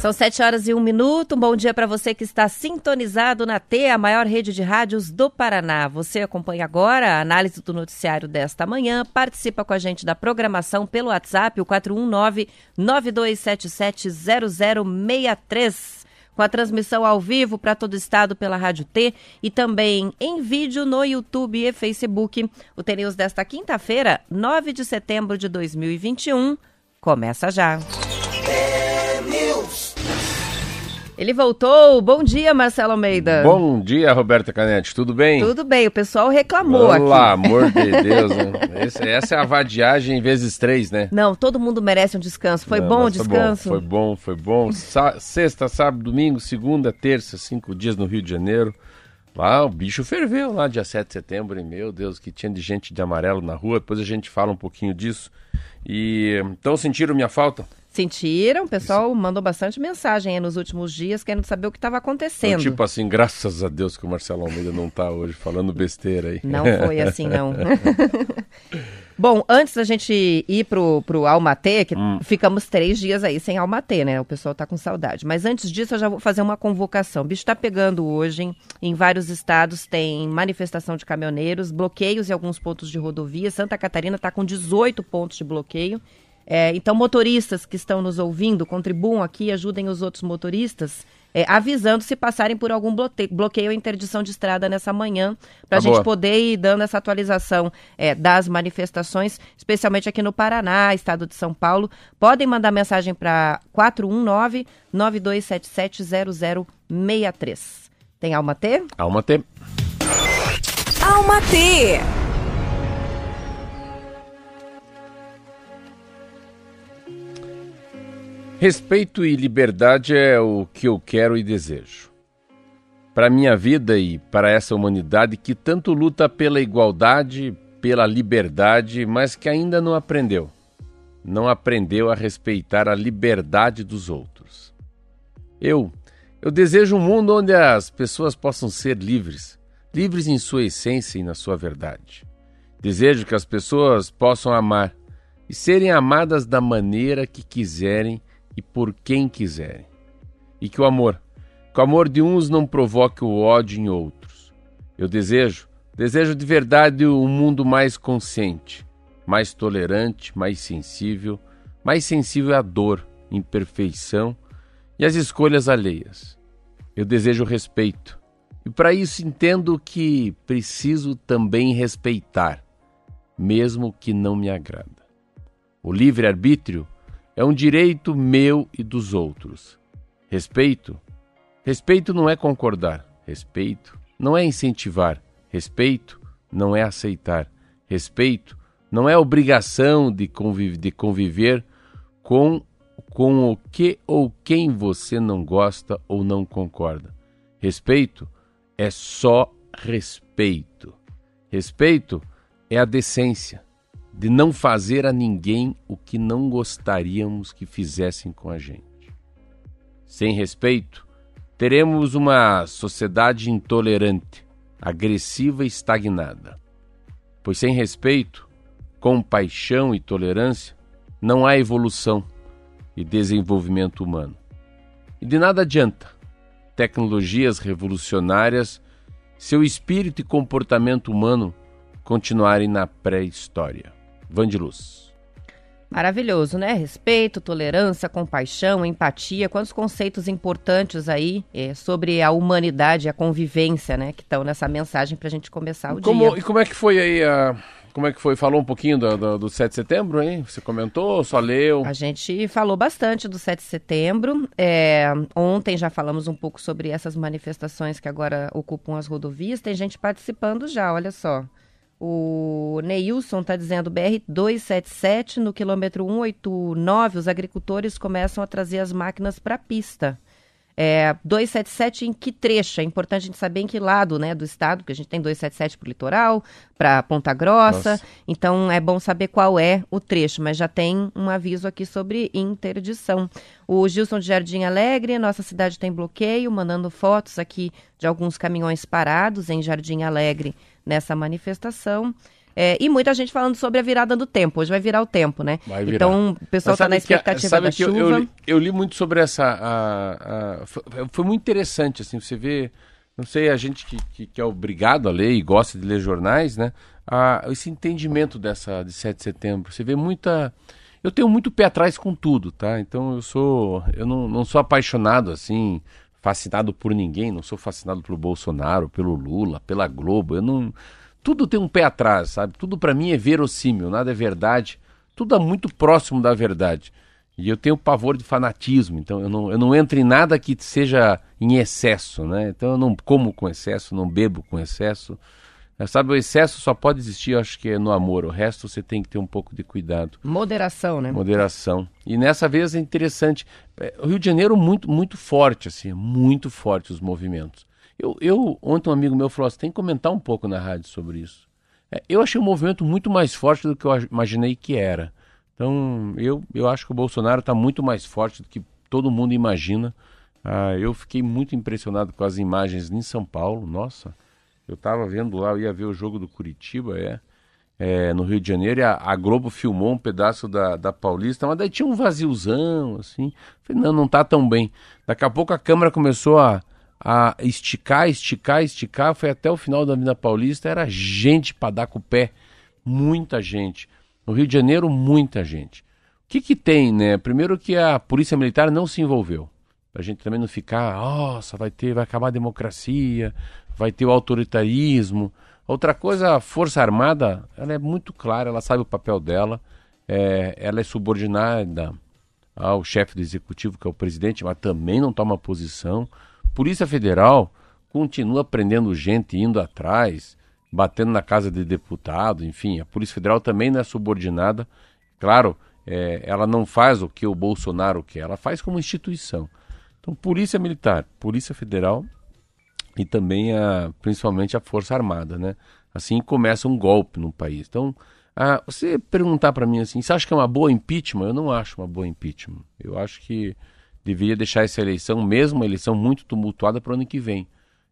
São sete horas e um minuto. Um bom dia para você que está sintonizado na T, a maior rede de rádios do Paraná. Você acompanha agora a análise do noticiário desta manhã. Participa com a gente da programação pelo WhatsApp, o 419-9277-0063. Com a transmissão ao vivo para todo o estado pela Rádio T e também em vídeo no YouTube e Facebook. O TNews desta quinta-feira, 9 de setembro de 2021, começa já. Ele voltou. Bom dia, Marcelo Almeida. Bom dia, Roberta Canetti. Tudo bem? Tudo bem. O pessoal reclamou Pelo aqui. Pelo amor de Deus. Né? Esse, essa é a vadiagem vezes três, né? Não, todo mundo merece um descanso. Foi Não, bom o descanso? Foi bom, foi bom. Foi bom. Sexta, sábado, domingo, segunda, terça, cinco dias no Rio de Janeiro. Lá o bicho ferveu lá, dia 7 de setembro, e meu Deus, que tinha de gente de amarelo na rua. Depois a gente fala um pouquinho disso. E então sentiram minha falta? Sentiram, o pessoal mandou bastante mensagem nos últimos dias querendo saber o que estava acontecendo. Então, tipo assim, graças a Deus que o Marcelo Almeida não está hoje falando besteira aí. Não foi assim, não. Bom, antes da gente ir pro, pro Almatê, que hum. ficamos três dias aí sem Almatê, né? O pessoal tá com saudade. Mas antes disso, eu já vou fazer uma convocação. O bicho tá pegando hoje, em, em vários estados tem manifestação de caminhoneiros, bloqueios em alguns pontos de rodovia. Santa Catarina tá com 18 pontos de bloqueio. É, então, motoristas que estão nos ouvindo, contribuam aqui, ajudem os outros motoristas, é, avisando se passarem por algum bloqueio ou interdição de estrada nessa manhã, para a tá gente boa. poder ir dando essa atualização é, das manifestações, especialmente aqui no Paraná, estado de São Paulo. Podem mandar mensagem para 419-9277-0063. Tem Alma T? Alma T. Alma T. Respeito e liberdade é o que eu quero e desejo. Para minha vida e para essa humanidade que tanto luta pela igualdade, pela liberdade, mas que ainda não aprendeu. Não aprendeu a respeitar a liberdade dos outros. Eu, eu desejo um mundo onde as pessoas possam ser livres, livres em sua essência e na sua verdade. Desejo que as pessoas possam amar e serem amadas da maneira que quiserem e por quem quiserem. E que o amor, que o amor de uns não provoque o ódio em outros. Eu desejo, desejo de verdade um mundo mais consciente, mais tolerante, mais sensível, mais sensível à dor, imperfeição e às escolhas alheias. Eu desejo respeito. E para isso entendo que preciso também respeitar, mesmo que não me agrada. O livre-arbítrio é um direito meu e dos outros. Respeito? Respeito não é concordar. Respeito não é incentivar. Respeito não é aceitar. Respeito não é obrigação de, conviv de conviver com, com o que ou quem você não gosta ou não concorda. Respeito é só respeito. Respeito é a decência de não fazer a ninguém o que não gostaríamos que fizessem com a gente. Sem respeito, teremos uma sociedade intolerante, agressiva e estagnada. Pois sem respeito, compaixão e tolerância, não há evolução e desenvolvimento humano. E de nada adianta tecnologias revolucionárias, seu espírito e comportamento humano continuarem na pré-história. Vandiluz. Maravilhoso, né? Respeito, tolerância, compaixão, empatia, quantos conceitos importantes aí é, sobre a humanidade, a convivência, né? Que estão nessa mensagem para a gente começar o como, dia. E como é que foi aí a como é que foi? Falou um pouquinho do, do, do 7 de setembro, hein? Você comentou, só leu? A gente falou bastante do 7 de setembro. É, ontem já falamos um pouco sobre essas manifestações que agora ocupam as rodovias. Tem gente participando já, olha só. O Neilson está dizendo BR 277 no quilômetro 189, os agricultores começam a trazer as máquinas para a pista. É, 277 em que trecho? É importante a gente saber em que lado né, do estado, porque a gente tem 277 para o litoral, para Ponta Grossa. Nossa. Então é bom saber qual é o trecho, mas já tem um aviso aqui sobre interdição. O Gilson de Jardim Alegre, nossa cidade tem bloqueio, mandando fotos aqui de alguns caminhões parados em Jardim Alegre nessa manifestação. É, e muita gente falando sobre a virada do tempo. Hoje vai virar o tempo, né? Vai virar. Então, o pessoal está na expectativa da chuva. Eu, eu, li, eu, li, muito sobre essa. A, a, foi, foi, muito interessante, assim, você vê. Não sei, a gente que, que, que, é obrigado a ler e gosta de ler jornais, né? A, esse entendimento dessa de 7 de setembro. Você vê muita. Eu tenho muito pé atrás com tudo, tá? Então eu sou. Eu não, não sou apaixonado assim fascinado por ninguém, não sou fascinado pelo Bolsonaro, pelo Lula, pela Globo. Eu não tudo tem um pé atrás, sabe? Tudo para mim é verossímil, nada é verdade. Tudo é muito próximo da verdade. E eu tenho pavor de fanatismo, então eu não, eu não entro em nada que seja em excesso, né? Então eu não como com excesso, não bebo com excesso. Sabe, o excesso só pode existir, acho que é no amor. O resto você tem que ter um pouco de cuidado. Moderação, né? Moderação. E nessa vez é interessante. É, o Rio de Janeiro muito, muito forte, assim, muito forte os movimentos. Eu, eu, ontem um amigo meu falou assim, tem que comentar um pouco na rádio sobre isso. É, eu achei o movimento muito mais forte do que eu imaginei que era. Então, eu, eu acho que o Bolsonaro está muito mais forte do que todo mundo imagina. Ah, eu fiquei muito impressionado com as imagens em São Paulo. Nossa, eu estava vendo lá, eu ia ver o jogo do Curitiba, é, é no Rio de Janeiro, e a, a, Globo filmou um pedaço da, da Paulista, mas daí tinha um vaziozão, assim. Falei, não, não tá tão bem. Daqui a pouco a câmera começou a, a esticar, esticar, esticar, foi até o final da Avenida Paulista, era gente para dar com o pé, muita gente. No Rio de Janeiro, muita gente. O que que tem, né? Primeiro que a Polícia Militar não se envolveu. Pra gente também não ficar, nossa, vai ter, vai acabar a democracia, vai ter o autoritarismo. Outra coisa, a Força Armada, ela é muito clara, ela sabe o papel dela, é, ela é subordinada ao chefe do executivo, que é o presidente, mas também não toma posição. Polícia Federal continua prendendo gente, indo atrás, batendo na casa de deputado, enfim, a Polícia Federal também não é subordinada. Claro, é, ela não faz o que o Bolsonaro quer, ela faz como instituição. Então, Polícia Militar, Polícia Federal e também a, principalmente a Força Armada, né? Assim começa um golpe no país. Então, ah, você perguntar para mim assim, você acha que é uma boa impeachment? Eu não acho uma boa impeachment. Eu acho que deveria deixar essa eleição, mesmo uma eleição muito tumultuada, para o ano que vem.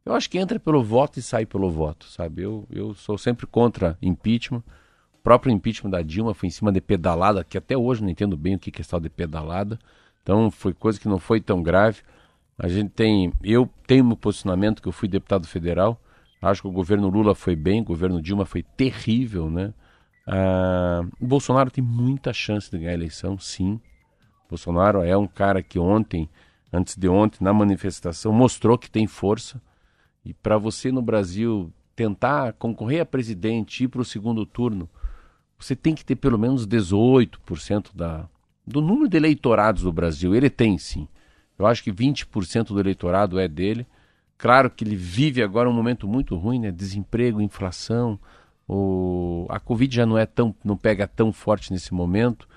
Eu acho que entra pelo voto e sai pelo voto, sabe? Eu, eu sou sempre contra impeachment. O próprio impeachment da Dilma foi em cima de pedalada, que até hoje não entendo bem o que é tal de pedalada. Então foi coisa que não foi tão grave. A gente tem, eu tenho meu posicionamento que eu fui deputado federal. Acho que o governo Lula foi bem, o governo Dilma foi terrível, né? Ah, Bolsonaro tem muita chance de ganhar a eleição, sim. Bolsonaro é um cara que ontem, antes de ontem, na manifestação, mostrou que tem força. E para você no Brasil tentar concorrer a presidente, ir para o segundo turno, você tem que ter pelo menos 18% da, do número de eleitorados do Brasil. Ele tem sim. Eu acho que 20% do eleitorado é dele. Claro que ele vive agora um momento muito ruim, né? Desemprego, inflação. O... A Covid já não é tão, não pega tão forte nesse momento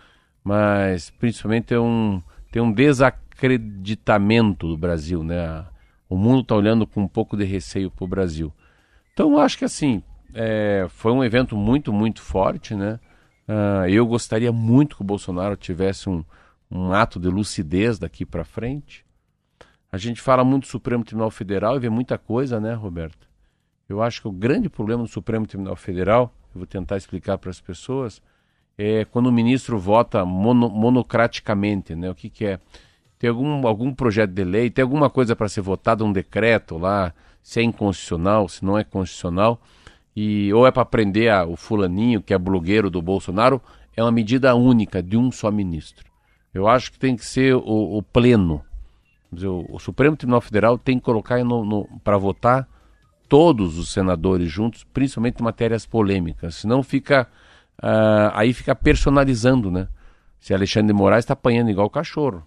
mas principalmente tem um, tem um desacreditamento do Brasil, né? O mundo está olhando com um pouco de receio para o Brasil. Então, acho que assim, é, foi um evento muito, muito forte, né? Uh, eu gostaria muito que o Bolsonaro tivesse um, um ato de lucidez daqui para frente. A gente fala muito do Supremo Tribunal Federal e vê muita coisa, né, Roberto? Eu acho que o grande problema do Supremo Tribunal Federal, eu vou tentar explicar para as pessoas, é quando o ministro vota mono, monocraticamente, né? O que, que é? Tem algum, algum projeto de lei, tem alguma coisa para ser votada, um decreto lá, se é inconstitucional, se não é constitucional, e ou é para prender a, o fulaninho, que é blogueiro do Bolsonaro, é uma medida única de um só ministro. Eu acho que tem que ser o, o pleno. Dizer, o, o, Supremo Tribunal Federal tem que colocar para votar todos os senadores juntos, principalmente em matérias polêmicas. Senão fica. Uh, aí fica personalizando, né? Se Alexandre de Moraes está apanhando igual cachorro.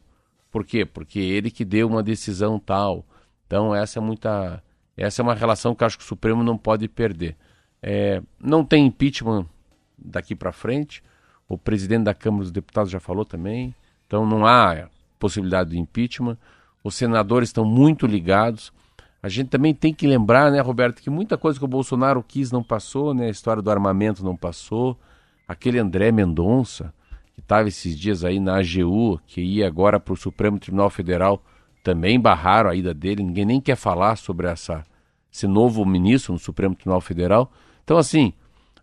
Por quê? Porque ele que deu uma decisão tal. Então essa é muita. Essa é uma relação que acho que o Supremo não pode perder. É, não tem impeachment daqui para frente. O presidente da Câmara dos Deputados já falou também. Então não há possibilidade de impeachment. Os senadores estão muito ligados. A gente também tem que lembrar, né, Roberto, que muita coisa que o Bolsonaro quis não passou, né? A história do armamento não passou. Aquele André Mendonça, que estava esses dias aí na AGU, que ia agora para o Supremo Tribunal Federal, também barraram a ida dele. Ninguém nem quer falar sobre essa, esse novo ministro no Supremo Tribunal Federal. Então, assim,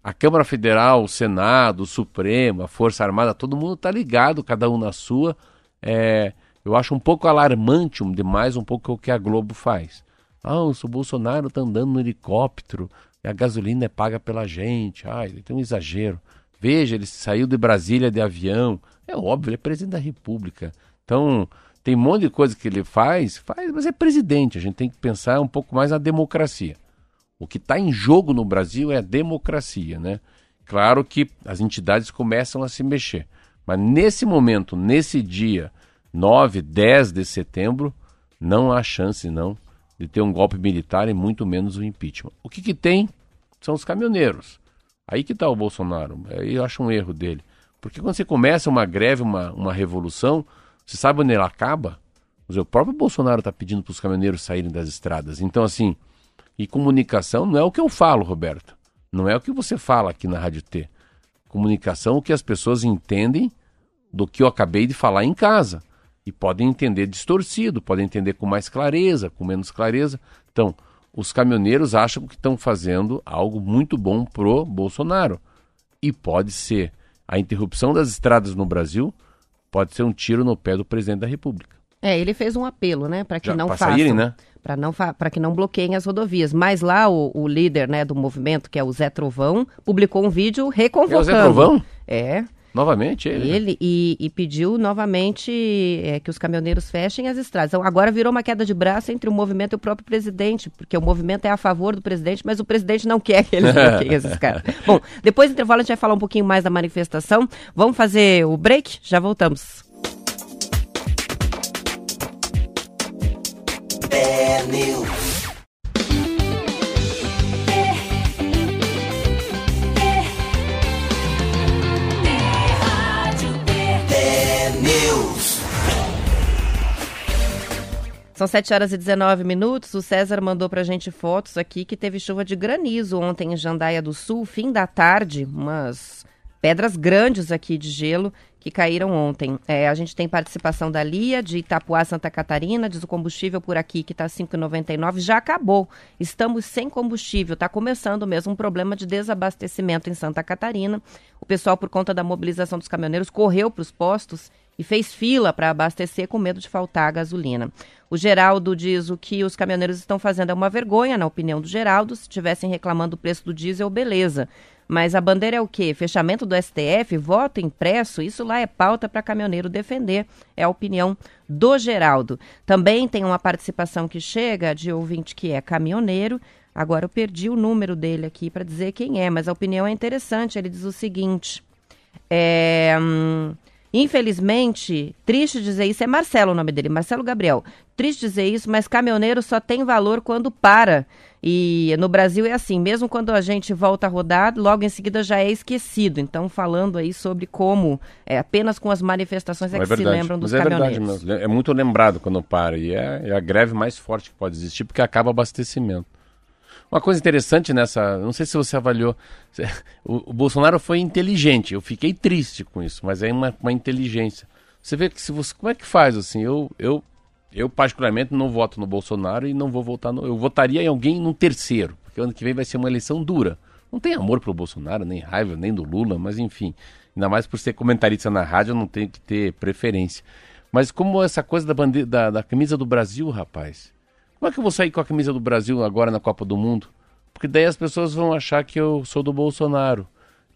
a Câmara Federal, o Senado, o Supremo, a Força Armada, todo mundo está ligado, cada um na sua. É, eu acho um pouco alarmante demais um pouco o que a Globo faz. Ah, o Bolsonaro está andando no helicóptero, a gasolina é paga pela gente. Ai, tem um exagero. Veja, ele saiu de Brasília de avião. É óbvio, ele é presidente da República. Então, tem um monte de coisa que ele faz, faz, mas é presidente. A gente tem que pensar um pouco mais na democracia. O que está em jogo no Brasil é a democracia, né? Claro que as entidades começam a se mexer. Mas nesse momento, nesse dia 9, 10 de setembro, não há chance não de ter um golpe militar e muito menos um impeachment. O que, que tem são os caminhoneiros. Aí que está o Bolsonaro. Aí eu acho um erro dele. Porque quando você começa uma greve, uma, uma revolução, você sabe onde ela acaba? O próprio Bolsonaro está pedindo para os caminhoneiros saírem das estradas. Então, assim, e comunicação não é o que eu falo, Roberto. Não é o que você fala aqui na Rádio T. Comunicação é o que as pessoas entendem do que eu acabei de falar em casa. E podem entender distorcido, podem entender com mais clareza, com menos clareza. Então, os caminhoneiros acham que estão fazendo algo muito bom pro Bolsonaro. E pode ser a interrupção das estradas no Brasil, pode ser um tiro no pé do presidente da República. É, ele fez um apelo, né, para que Já, não façam. Saírem, né? para não para que não bloqueiem as rodovias. Mas lá o, o, líder, né, do movimento, que é o Zé Trovão, publicou um vídeo reconvocando. É o Zé Trovão? É. Novamente ele? Né? Ele e, e, pediu novamente é, que os caminhoneiros fechem as estradas. Então, agora virou uma queda de braço entre o movimento e o próprio presidente, porque o movimento é a favor do presidente, mas o presidente não quer que eles bloqueiem esses caras. Bom, depois do intervalo a gente vai falar um pouquinho mais da manifestação. Vamos fazer o break? Já voltamos. News. São 7 horas e 19 minutos. O César mandou pra gente fotos aqui que teve chuva de granizo ontem em Jandaia do Sul, fim da tarde, umas pedras grandes aqui de gelo que caíram ontem. É, a gente tem participação da Lia, de Itapuá, Santa Catarina, diz o combustível por aqui que está 5,99, já acabou. Estamos sem combustível, está começando mesmo um problema de desabastecimento em Santa Catarina. O pessoal, por conta da mobilização dos caminhoneiros, correu para os postos e fez fila para abastecer com medo de faltar a gasolina. O Geraldo diz o que os caminhoneiros estão fazendo é uma vergonha, na opinião do Geraldo. Se estivessem reclamando do preço do diesel, beleza. Mas a bandeira é o quê? Fechamento do STF, voto impresso, isso lá é pauta para caminhoneiro defender, é a opinião do Geraldo. Também tem uma participação que chega de ouvinte que é caminhoneiro. Agora eu perdi o número dele aqui para dizer quem é, mas a opinião é interessante. Ele diz o seguinte: é, hum, Infelizmente, triste dizer isso, é Marcelo o nome dele, Marcelo Gabriel. Triste dizer isso, mas caminhoneiro só tem valor quando para. E no Brasil é assim, mesmo quando a gente volta a rodar, logo em seguida já é esquecido. Então, falando aí sobre como é, apenas com as manifestações é, é que verdade, se lembram dos mas é caminhoneiros. Verdade mesmo. É muito lembrado quando para. E é, é a greve mais forte que pode existir, porque acaba abastecimento. Uma coisa interessante nessa, não sei se você avaliou, o, o, Bolsonaro foi inteligente. Eu fiquei triste com isso, mas é uma, uma inteligência. Você vê que se você, como é que faz assim? Eu, eu, eu particularmente não voto no Bolsonaro e não vou votar no, eu votaria em alguém num terceiro, porque ano que vem vai ser uma eleição dura. Não tem amor pro Bolsonaro, nem raiva, nem do Lula, mas enfim, ainda mais por ser comentarista na rádio, não tenho que ter preferência. Mas como essa coisa da, bandeira, da, da camisa do Brasil, rapaz, como é que eu vou sair com a camisa do Brasil agora na Copa do Mundo? Porque daí as pessoas vão achar que eu sou do Bolsonaro.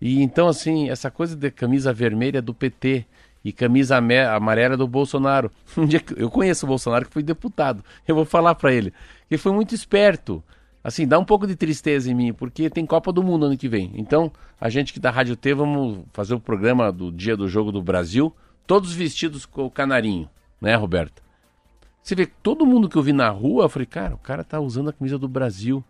E então, assim, essa coisa de camisa vermelha do PT e camisa amarela do Bolsonaro. Um dia eu conheço o Bolsonaro que foi deputado. Eu vou falar para ele. Ele foi muito esperto. assim, dá um pouco de tristeza em mim, porque tem Copa do Mundo ano que vem. Então, a gente que da Rádio T, vamos fazer o programa do dia do jogo do Brasil, todos vestidos com o canarinho, né, Roberto? Você vê, todo mundo que eu vi na rua, eu falei, cara, o cara tá usando a camisa do Brasil.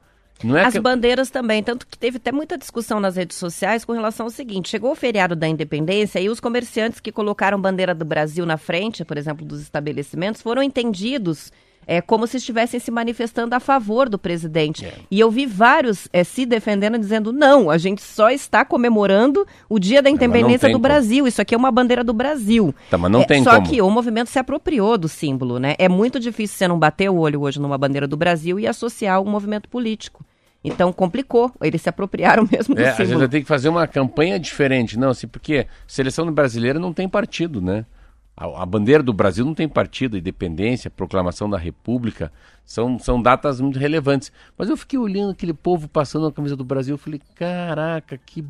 É As que... bandeiras também, tanto que teve até muita discussão nas redes sociais com relação ao seguinte: chegou o feriado da independência e os comerciantes que colocaram bandeira do Brasil na frente, por exemplo, dos estabelecimentos, foram entendidos é, como se estivessem se manifestando a favor do presidente. É. E eu vi vários é, se defendendo, dizendo: não, a gente só está comemorando o dia da independência do como. Brasil. Isso aqui é uma bandeira do Brasil. Tá, mas não é, tem só como. que o movimento se apropriou do símbolo, né? É muito difícil você não bater o olho hoje numa bandeira do Brasil e associar um movimento político. Então complicou, eles se apropriaram mesmo do é, símbolo. A gente vai ter que fazer uma campanha diferente, não, assim, porque seleção brasileira não tem partido, né? A, a, bandeira do Brasil não tem partido, independência, proclamação da República, são, são datas muito relevantes. Mas eu fiquei olhando aquele povo passando a camisa do Brasil, eu falei, caraca, que,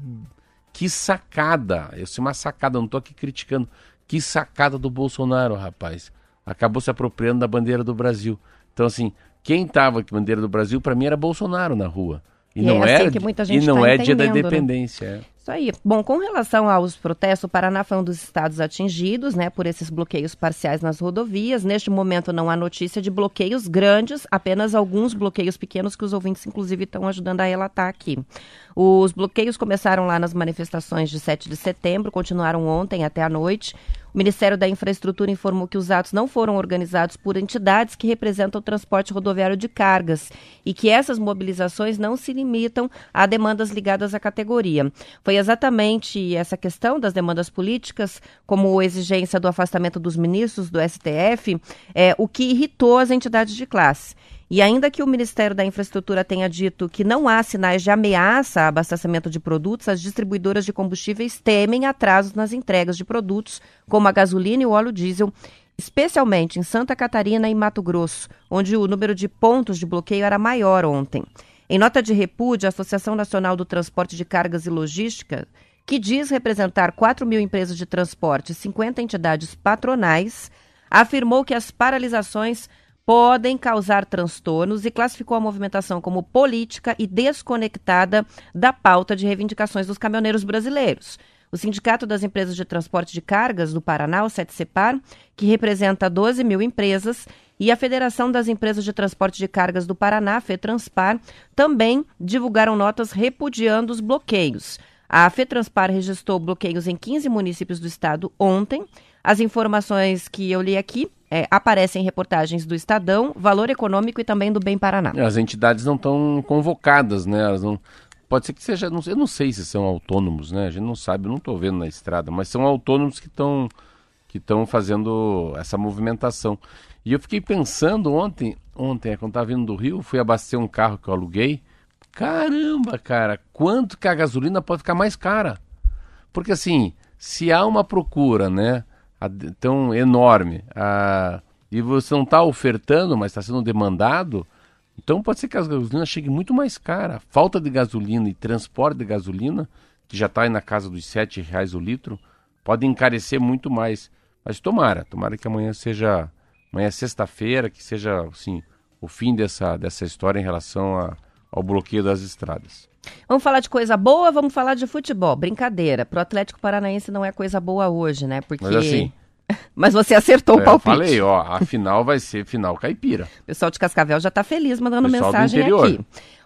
que sacada. Eu sei uma sacada, não estou aqui criticando. Que sacada do Bolsonaro, rapaz. Acabou se apropriando da bandeira do Brasil. Então, assim, quem estava com a bandeira do Brasil, para mim, era Bolsonaro na rua. E, e não é assim que muita gente e não tá é dia da né? independência. Né? Isso aí. Bom, com relação aos protestos, o Paraná foi um dos estados atingidos né, por esses bloqueios parciais nas rodovias. Neste momento não há notícia de bloqueios grandes, apenas alguns bloqueios pequenos que os ouvintes, inclusive, estão ajudando a relatar aqui. Os bloqueios começaram lá nas manifestações de 7 de setembro, continuaram ontem até a noite. O Ministério da Infraestrutura informou que os atos não foram organizados por entidades que representam o transporte rodoviário de cargas e que essas mobilizações não se limitam a demandas ligadas à categoria. Foi exatamente essa questão das demandas políticas, como a exigência do afastamento dos ministros do STF, é, o que irritou as entidades de classe. E ainda que o Ministério da Infraestrutura tenha dito que não há sinais de ameaça a abastecimento de produtos, as distribuidoras de combustíveis temem atrasos nas entregas de produtos, como a gasolina e o óleo diesel, especialmente em Santa Catarina e Mato Grosso, onde o número de pontos de bloqueio era maior ontem. Em nota de repúdio, a Associação Nacional do Transporte de Cargas e Logística, que diz representar 4 mil empresas de transporte e 50 entidades patronais, afirmou que as paralisações podem causar transtornos e classificou a movimentação como política e desconectada da pauta de reivindicações dos caminhoneiros brasileiros. O Sindicato das Empresas de Transporte de Cargas do Paraná, o SETSEPAR, que representa 12 mil empresas, e a Federação das Empresas de Transporte de Cargas do Paraná, FETranspar, também divulgaram notas repudiando os bloqueios. A FETranspar registrou bloqueios em 15 municípios do estado ontem. As informações que eu li aqui é, aparecem em reportagens do Estadão, Valor Econômico e também do Bem Paraná. As entidades não estão convocadas, né? Elas não... Pode ser que seja, não, eu não sei se são autônomos, né? A gente não sabe, eu não estou vendo na estrada, mas são autônomos que estão que estão fazendo essa movimentação. E eu fiquei pensando ontem, ontem, quando estava vindo do Rio, fui abastecer um carro que eu aluguei. Caramba, cara, quanto que a gasolina pode ficar mais cara? Porque assim, se há uma procura, né? Tão enorme a, e você não está ofertando, mas está sendo demandado, então pode ser que a gasolina chegue muito mais cara. Falta de gasolina e transporte de gasolina, que já está aí na casa dos R$ reais o litro, pode encarecer muito mais. Mas tomara, tomara que amanhã seja, amanhã é sexta-feira, que seja assim, o fim dessa, dessa história em relação a, ao bloqueio das estradas. Vamos falar de coisa boa, vamos falar de futebol. Brincadeira. Pro Atlético Paranaense não é coisa boa hoje, né? Porque. Mas assim. Mas você acertou é, o palpite. Eu falei, ó, a final vai ser final caipira. O pessoal de Cascavel já tá feliz mandando mensagem aqui.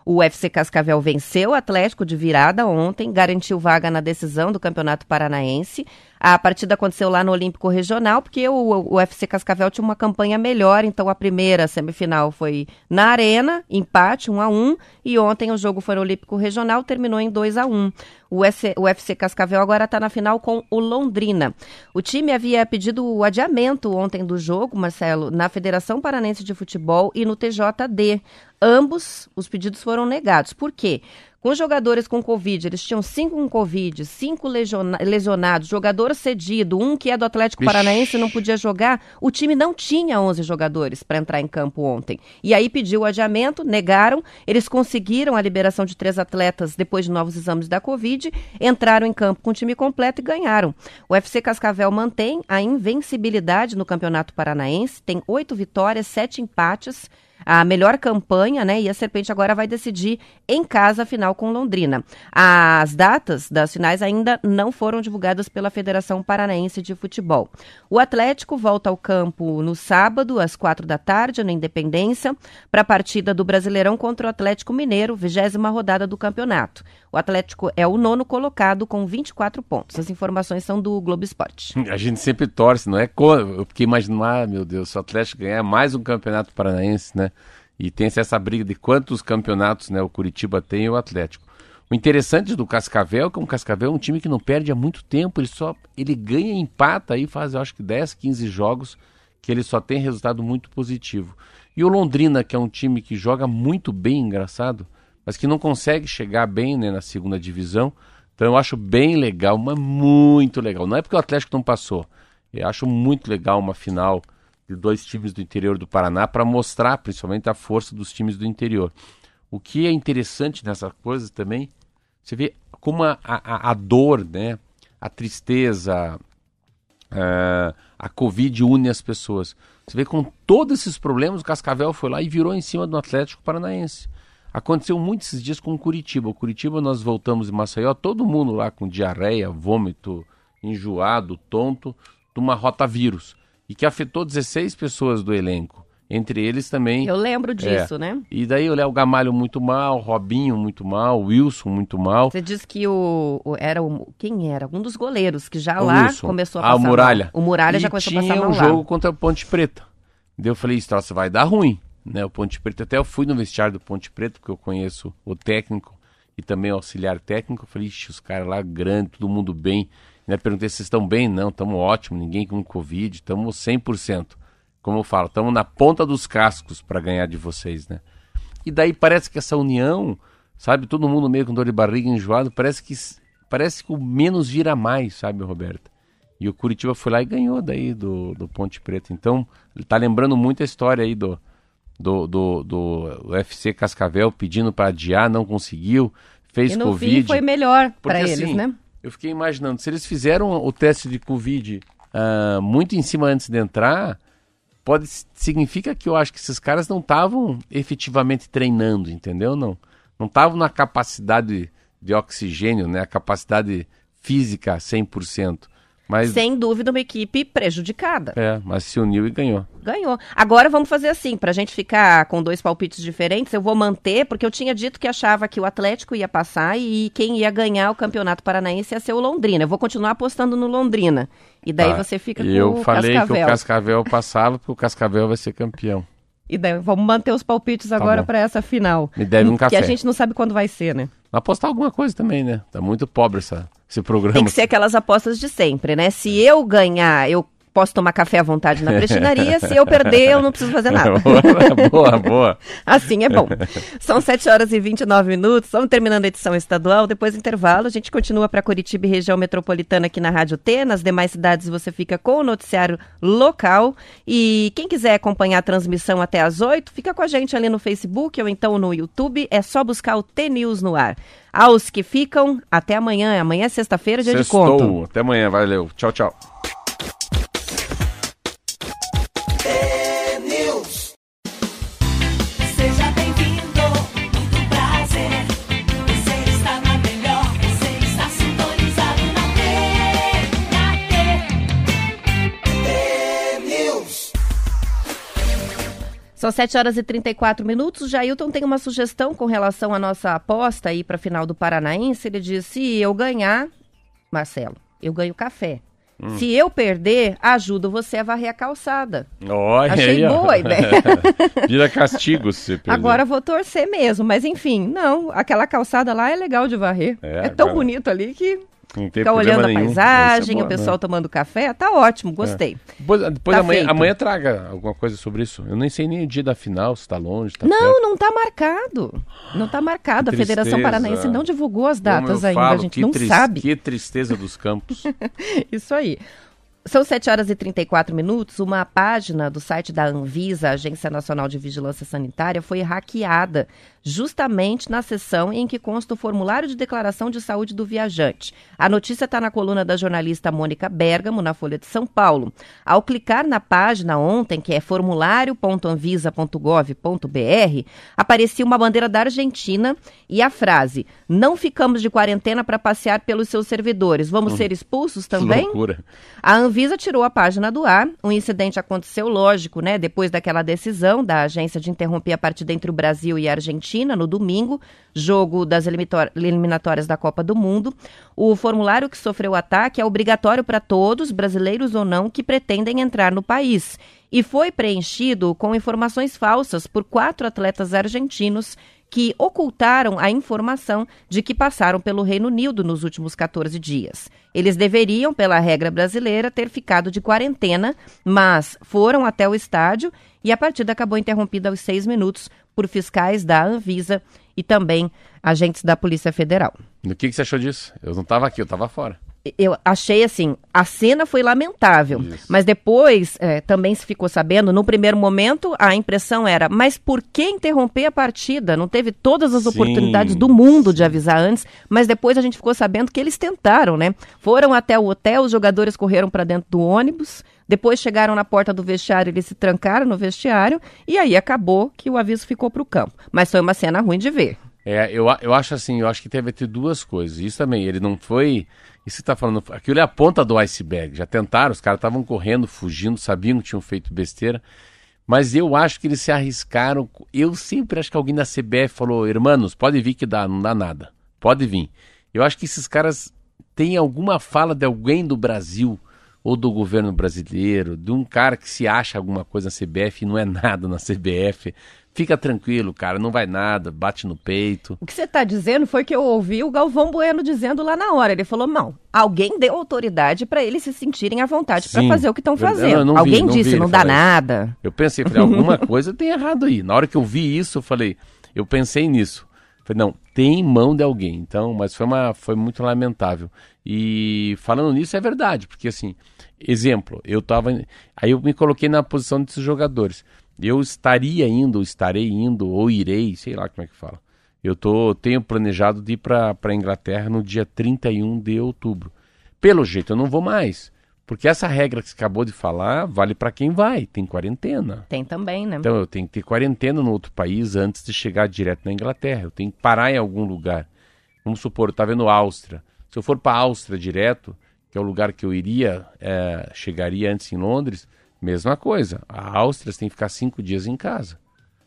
O UFC Cascavel venceu o Atlético de virada ontem, garantiu vaga na decisão do Campeonato Paranaense. A partida aconteceu lá no Olímpico Regional, porque o, UFC Cascavel tinha uma campanha melhor, então a primeira semifinal foi na Arena, empate 1 a 1 e ontem o jogo foi no Olímpico Regional, terminou em 2 a 1 o, UFC, o UFC Cascavel agora está na final com o Londrina. O time havia pedido o adiamento ontem do jogo, Marcelo, na Federação Paranense de Futebol e no TJD. Ambos os pedidos foram negados. Por quê? Com jogadores com Covid, eles tinham cinco com Covid, cinco lesionados, jogador cedido, um que é do Atlético Ixi. Paranaense não podia jogar. O time não tinha 11 jogadores para entrar em campo ontem. E aí pediu o adiamento, negaram. Eles conseguiram a liberação de três atletas depois de novos exames da Covid, entraram em campo com o time completo e ganharam. O FC Cascavel mantém a invencibilidade no Campeonato Paranaense, tem oito vitórias, sete empates. A melhor campanha, né? E a Serpente agora vai decidir em casa a final com Londrina. As datas das finais ainda não foram divulgadas pela Federação Paranaense de Futebol. O Atlético volta ao campo no sábado, às quatro da tarde, na Independência, para a partida do Brasileirão contra o Atlético Mineiro, vigésima rodada do campeonato. O Atlético é o nono colocado com 24 pontos. As informações são do Globo Esporte. A gente sempre torce, não é? Eu fiquei imaginando, ah, meu Deus, se o Atlético ganhar mais um campeonato paranaense, né? E tem essa briga de quantos campeonatos né, o Curitiba tem e o Atlético. O interessante do Cascavel é que o Cascavel é um time que não perde há muito tempo, ele só ele ganha e empata aí faz, eu acho que 10, 15 jogos que ele só tem resultado muito positivo. E o Londrina, que é um time que joga muito bem, engraçado, mas que não consegue chegar bem né, na segunda divisão. Então eu acho bem legal, mas muito legal. Não é porque o Atlético não passou. Eu acho muito legal uma final de dois times do interior do Paraná para mostrar principalmente a força dos times do interior. O que é interessante nessa coisa também, você vê como a, a, a dor, né, a tristeza, a, a Covid une as pessoas. Você vê com todos esses problemas, o Cascavel foi lá e virou em cima do Atlético Paranaense. Aconteceu muitos dias com o Curitiba. O Curitiba nós voltamos em Maceió, todo mundo lá com diarreia, vômito, enjoado, tonto, de uma rotavírus. E que afetou 16 pessoas do elenco. Entre eles também. Eu lembro disso, é. né? E daí o Léo Gamalho muito mal, Robinho muito mal, Wilson muito mal. Você disse que o, o era o, quem era? Um dos goleiros que já o lá Wilson. começou a passar. Ah, o Muralha. Mal. O Muralha e já começou a passar mal. Tinha um jogo contra a Ponte Preta. Daí eu falei, isso vai dar ruim né, o Ponte Preta. Até eu fui no vestiário do Ponte Preta, porque eu conheço o técnico e também o auxiliar técnico. Eu falei, ixi, os caras lá grandes, todo mundo bem. Né, perguntei se estão bem. Não, estamos ótimo, ninguém com Covid, estamos 100%. Como eu falo, estamos na ponta dos cascos para ganhar de vocês, né? E daí parece que essa união, sabe, todo mundo meio com dor de barriga, enjoado, parece que parece que o menos vira mais, sabe, Roberto? E o Curitiba foi lá e ganhou daí do, do Ponte Preta. Então, ele tá lembrando muito a história aí do, do, do, do UFC Cascavel pedindo para adiar, não conseguiu, fez e no Covid. Fim foi melhor para eles, assim, né? Eu fiquei imaginando, se eles fizeram o teste de Covid uh, muito em cima antes de entrar, pode significa que eu acho que esses caras não estavam efetivamente treinando, entendeu? Não, não estavam na capacidade de oxigênio, né? A capacidade física 100%. Mas... Sem dúvida, uma equipe prejudicada. É, mas se uniu e ganhou. Ganhou. Agora vamos fazer assim, para a gente ficar com dois palpites diferentes, eu vou manter, porque eu tinha dito que achava que o Atlético ia passar e quem ia ganhar o Campeonato Paranaense ia ser o Londrina. Eu vou continuar apostando no Londrina. E daí tá. você fica com o Cascavel. Eu falei que o Cascavel passava, porque o Cascavel vai ser campeão. E daí vamos manter os palpites tá agora para essa final. Me deve um café. Que a gente não sabe quando vai ser, né? Apostar alguma coisa também, né? Tá muito pobre essa esse programa. Tem que ser aquelas apostas de sempre, né? Se eu ganhar, eu posso tomar café à vontade na prestinaria, se eu perder, eu não preciso fazer nada. boa, boa. assim é bom. São 7 horas e 29 minutos, estamos terminando a edição estadual, depois do intervalo, a gente continua para Curitiba e região metropolitana aqui na Rádio T, nas demais cidades você fica com o noticiário local e quem quiser acompanhar a transmissão até às 8, fica com a gente ali no Facebook ou então no YouTube, é só buscar o T-News no ar. Aos que ficam, até amanhã. Amanhã é sexta-feira, dia Sextou. de conto. Até amanhã, valeu. Tchau, tchau. São 7 horas e 34 minutos. O Jailton tem uma sugestão com relação à nossa aposta aí para a final do Paranaense. Ele disse: se eu ganhar, Marcelo, eu ganho café. Hum. Se eu perder, ajudo você a varrer a calçada. Olha Achei aí, boa a ideia. Vira castigo se perder. Agora vou torcer mesmo, mas enfim, não, aquela calçada lá é legal de varrer. É, é tão agora... bonito ali que Ficar olhando nenhum. a paisagem, é o pessoal né? tomando café, tá ótimo, gostei. É. Depois, depois tá amanhã, amanhã, traga alguma coisa sobre isso. Eu nem sei nem o dia da final, se tá longe, tá Não, perto. não tá marcado. Não tá marcado. a Federação Paranaense não divulgou as datas ainda, falo, a gente não sabe. Que tristeza dos campos. isso aí. São 7 horas e 34 minutos. Uma página do site da Anvisa, Agência Nacional de Vigilância Sanitária, foi hackeada justamente na seção em que consta o formulário de declaração de saúde do viajante. A notícia está na coluna da jornalista Mônica Bergamo, na Folha de São Paulo. Ao clicar na página ontem, que é formulário.anvisa.gov.br, aparecia uma bandeira da Argentina e a frase: Não ficamos de quarentena para passear pelos seus servidores. Vamos hum, ser expulsos também? loucura. A Anvisa tirou a página do ar. O incidente aconteceu, lógico, né? Depois daquela decisão da agência de interromper a partida entre o Brasil e a Argentina no domingo, jogo das eliminatórias da Copa do Mundo. O formulário que sofreu o ataque é obrigatório para todos, brasileiros ou não, que pretendem entrar no país. E foi preenchido com informações falsas por quatro atletas argentinos que ocultaram a informação de que passaram pelo Reino Unido nos últimos 14 dias. Eles deveriam, pela regra brasileira, ter ficado de quarentena, mas foram até o estádio e a partida acabou interrompida aos seis minutos por fiscais da Anvisa e também agentes da Polícia Federal. O que, que você achou disso? Eu não estava aqui, eu estava fora eu achei assim, a cena foi lamentável, Isso. mas depois é, também se ficou sabendo, no primeiro momento a impressão era, mas por que interromper a partida? Não teve todas as Sim. oportunidades do mundo de avisar antes, mas depois a gente ficou sabendo que eles tentaram, né? Foram até o hotel, os jogadores correram para dentro do ônibus, depois chegaram na porta do vestiário, eles se trancaram no vestiário e aí acabou que o aviso ficou para o campo. Mas foi uma cena ruim de ver. É, eu, eu acho assim, eu acho que teve ter duas coisas. Isso também, ele não foi. Isso que tá falando, aquilo é a ponta do iceberg. Já tentaram, os caras estavam correndo, fugindo, sabiam que tinham feito besteira. Mas eu acho que eles se arriscaram. Eu sempre acho que alguém da CBF falou: irmãos, pode vir que dá, não dá nada. Pode vir. Eu acho que esses caras têm alguma fala de alguém do Brasil ou do governo brasileiro, de um cara que se acha alguma coisa na CBF e não é nada na CBF. Fica tranquilo, cara, não vai nada, bate no peito. O que você está dizendo foi que eu ouvi o Galvão Bueno dizendo lá na hora. Ele falou: não, alguém deu autoridade para eles se sentirem à vontade para fazer o que estão fazendo. Eu não alguém vi, não disse, não dá nada. Isso. Eu pensei, falei, alguma coisa tem errado aí. Na hora que eu vi isso, eu falei, eu pensei nisso. Falei, não, tem mão de alguém. Então, mas foi, uma, foi muito lamentável. E falando nisso, é verdade, porque assim, exemplo, eu tava. Aí eu me coloquei na posição desses jogadores. Eu estaria indo, estarei indo, ou irei, sei lá como é que fala. Eu tô, tenho planejado de ir para a Inglaterra no dia 31 de outubro. Pelo jeito, eu não vou mais. Porque essa regra que você acabou de falar vale para quem vai, tem quarentena. Tem também, né? Então eu tenho que ter quarentena no outro país antes de chegar direto na Inglaterra. Eu tenho que parar em algum lugar. Vamos supor, eu estava vendo Áustria. Se eu for para a Áustria direto, que é o lugar que eu iria, é, chegaria antes em Londres, Mesma coisa, a Áustria tem que ficar cinco dias em casa.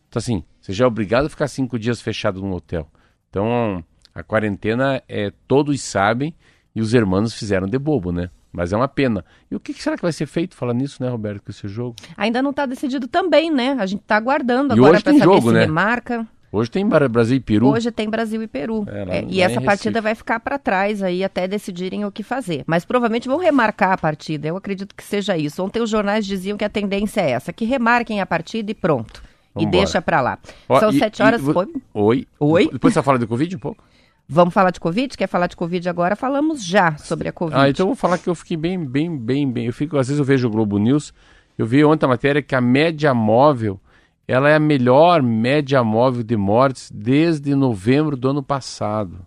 Então, assim, você já é obrigado a ficar cinco dias fechado num hotel. Então, a quarentena é todos sabem e os irmãos fizeram de bobo, né? Mas é uma pena. E o que será que vai ser feito falando nisso, né, Roberto, com esse jogo? Ainda não está decidido também, né? A gente está aguardando e agora para saber jogo, se né? remarca. Hoje tem Brasil e Peru. Hoje tem Brasil e Peru. É, é, e essa partida vai ficar para trás aí até decidirem o que fazer. Mas provavelmente vão remarcar a partida. Eu acredito que seja isso. Ontem os jornais diziam que a tendência é essa, que remarquem a partida e pronto. Vamos e embora. deixa para lá. Ó, São e, sete horas. E, Oi. Oi. Oi. Depois você fala de Covid um pouco? Vamos falar de Covid? Quer falar de Covid agora? Falamos já sobre a Covid. Ah, então eu vou falar que eu fiquei bem, bem, bem, bem. Eu fico, às vezes eu vejo o Globo News. Eu vi ontem a matéria que a média móvel ela é a melhor média móvel de mortes desde novembro do ano passado.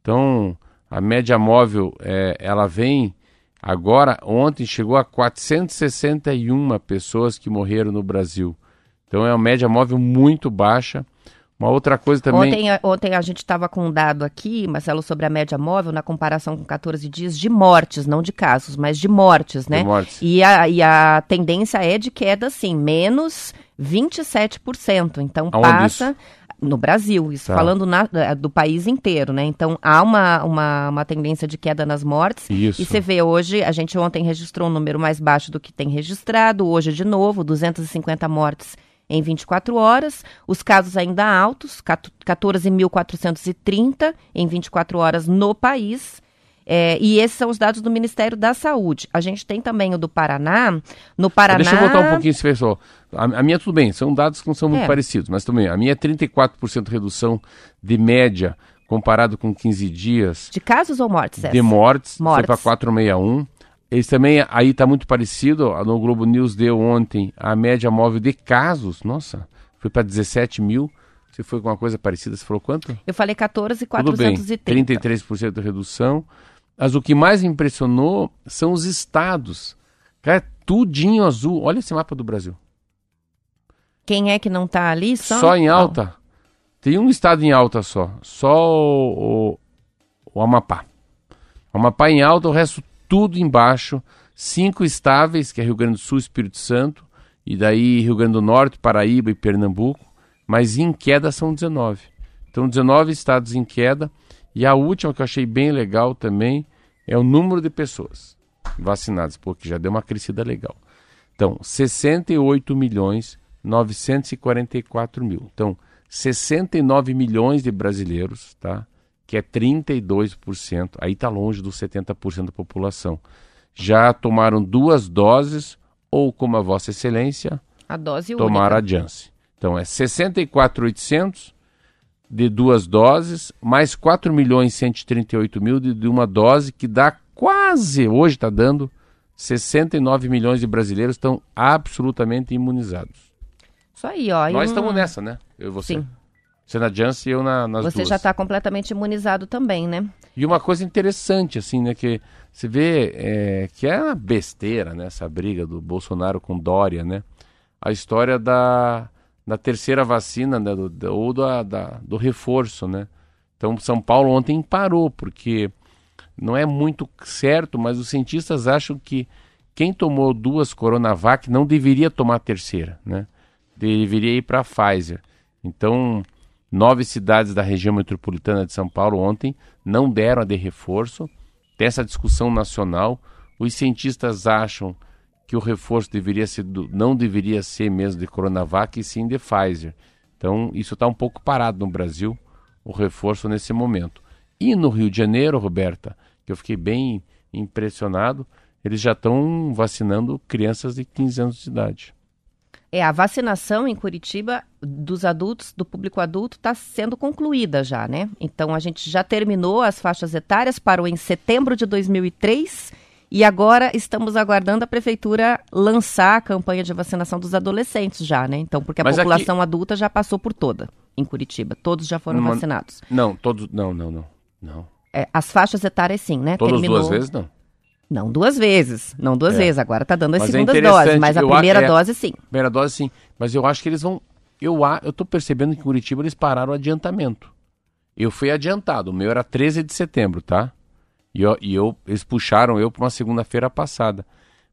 Então, a média móvel, é, ela vem agora, ontem chegou a 461 pessoas que morreram no Brasil. Então, é uma média móvel muito baixa. Uma outra coisa também. Ontem, ontem a gente estava com um dado aqui, Marcelo, sobre a média móvel, na comparação com 14 dias de mortes, não de casos, mas de mortes, né? De mortes. E, a, e a tendência é de queda, sim, menos 27%. Então Aonde passa. Isso? No Brasil, isso tá. falando na, do país inteiro, né? Então há uma, uma, uma tendência de queda nas mortes. Isso. E você vê hoje, a gente ontem registrou um número mais baixo do que tem registrado, hoje de novo, 250 mortes em 24 horas. Os casos ainda altos, 14.430 em 24 horas no país. É, e esses são os dados do Ministério da Saúde. A gente tem também o do Paraná. No Paraná. Deixa eu voltar um pouquinho, pessoal. A, a, minha, tudo bem, são dados que não são muito é. parecidos, mas também a minha é 34% redução de média comparado com 15 dias. De casos ou mortes? De mortes, mortes. foi para 461. Eles também, aí está muito parecido, no Globo News deu ontem a média móvel de casos, nossa, foi para 17 mil. Você foi com uma coisa parecida, você falou quanto? Eu falei 14,430. 33% de redução. Mas o que mais me impressionou são os estados. Cara, tudinho azul. Olha esse mapa do Brasil. Quem é que não está ali? Só, só em alta. Tem um estado em alta só. Só o, o, o Amapá. O Amapá em alta, o resto tudo embaixo. Cinco estáveis, que é Rio Grande do Sul Espírito Santo. E daí Rio Grande do Norte, Paraíba e Pernambuco mas em queda são 19. Então, 19 estados em queda. E a última que eu achei bem legal também é o número de pessoas vacinadas, porque já deu uma crescida legal. Então, 68 milhões 944 mil. Então, 69 milhões de brasileiros, tá? Que é 32%. Aí está longe dos 70% da população. Já tomaram duas doses ou, como a Vossa Excelência, a dose tomaram única. a Janssen. Então é 64,800 de duas doses, mais 4 milhões 138 mil de, de uma dose, que dá quase, hoje está dando, 69 milhões de brasileiros estão absolutamente imunizados. Isso aí, ó. Nós um... estamos nessa, né? Eu e você. Sim. Você na Janssen e eu na, nas você duas. Já está completamente imunizado também, né? E uma coisa interessante, assim, né? Que você vê é, que é uma besteira, né? Essa briga do Bolsonaro com Dória, né? A história da da terceira vacina né, do, ou da, da, do reforço, né? Então, São Paulo ontem parou, porque não é muito certo, mas os cientistas acham que quem tomou duas Coronavac não deveria tomar a terceira, né? Deveria ir para a Pfizer. Então, nove cidades da região metropolitana de São Paulo ontem não deram a de reforço. Tem essa discussão nacional. Os cientistas acham que o reforço deveria ser do, não deveria ser mesmo de Coronavac e sim de Pfizer. Então, isso está um pouco parado no Brasil, o reforço nesse momento. E no Rio de Janeiro, Roberta, que eu fiquei bem impressionado, eles já estão vacinando crianças de 15 anos de idade. É, a vacinação em Curitiba dos adultos, do público adulto, está sendo concluída já, né? Então a gente já terminou as faixas etárias, parou em setembro de 2003 e agora estamos aguardando a prefeitura lançar a campanha de vacinação dos adolescentes já, né? Então, porque a Mas população aqui... adulta já passou por toda em Curitiba. Todos já foram Uma... vacinados. Não, todos. Não, não, não. não. É, as faixas etárias, sim, né? Todas Terminou... duas vezes, não. Não duas vezes, não duas é. vezes. Agora está dando as mas é segundas é doses, mas a primeira a... é... dose sim. Primeira dose sim, mas eu acho que eles vão. Eu eu tô percebendo que em Curitiba eles pararam o adiantamento. Eu fui adiantado, o meu era 13 de setembro, tá? E eu, e eu eles puxaram eu para uma segunda-feira passada.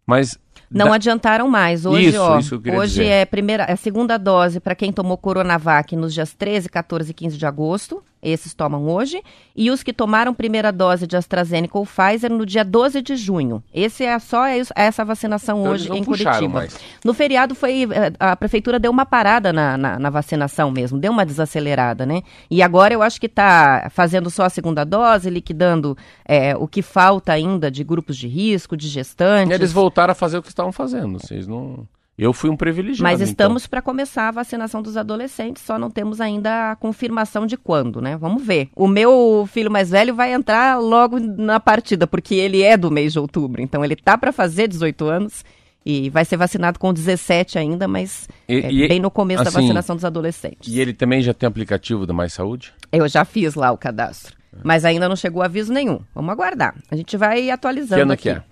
Mas não da... adiantaram mais. Hoje, isso, ó, isso hoje dizer. é primeira, é segunda dose para quem tomou Coronavac nos dias 13, 14 e 15 de agosto. Esses tomam hoje. E os que tomaram primeira dose de AstraZeneca ou Pfizer no dia 12 de junho. Esse é só essa vacinação então, hoje em Curitiba. Mais. No feriado foi. Eh, a prefeitura deu uma parada na, na, na, vacinação mesmo, deu uma desacelerada, né? E agora eu acho que está fazendo só a segunda dose, liquidando é, o que falta ainda de grupos de risco, de gestantes. Eles voltaram a fazer o que estavam fazendo. Vocês não. Eu fui um privilegiado. Mas então. estamos então. para começar a vacinação dos adolescentes, só não temos ainda a confirmação de quando, né? Vamos ver. O meu filho mais velho vai entrar logo na partida, porque ele é do mês de outubro. Então ele tá para fazer 18 anos e vai ser vacinado com 17 ainda, mas e, é e, bem no começo assim, da vacinação dos adolescentes. E ele também já tem aplicativo da Mais Saúde? Eu já fiz lá o cadastro, é. mas ainda não chegou aviso nenhum. Vamos aguardar. A gente vai atualizando que ano aqui. Que é?